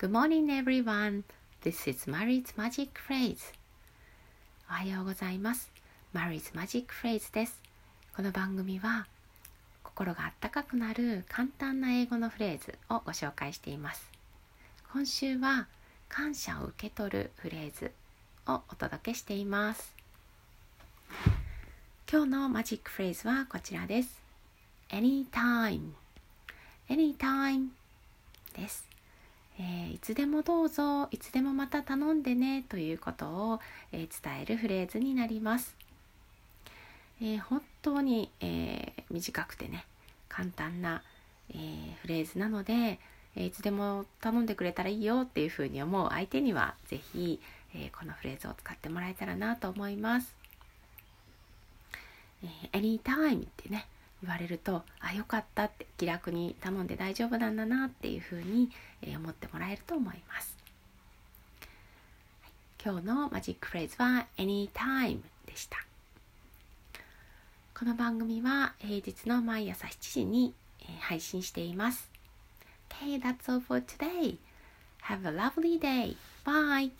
Good morning everyone. This is Mary's Magic Phrase. おはようございます。Mary's Magic Phrase です。この番組は心があったかくなる簡単な英語のフレーズをご紹介しています。今週は感謝を受け取るフレーズをお届けしています。今日のマジックフレーズはこちらです。anytime anytime。えーいつでもどうぞいつでもまた頼んでねということを、えー伝えるフレーズになります、えー本当に、え短くてね簡単な、えフレーズなので、えいつでも頼んでくれたらいいよっていうふうに思う相手にはぜひ、えこのフレーズを使ってもらえたらなと思います、えー anytime ってね言われるとあよかったって気楽に頼んで大丈夫なんだなっていうふうに、え思ってもらえると思います、はい今日のマジックフレーズは anytime でしたこの番組は平日の毎朝7時に、え配信しています Okay, that's all for today. Have a lovely day. Bye.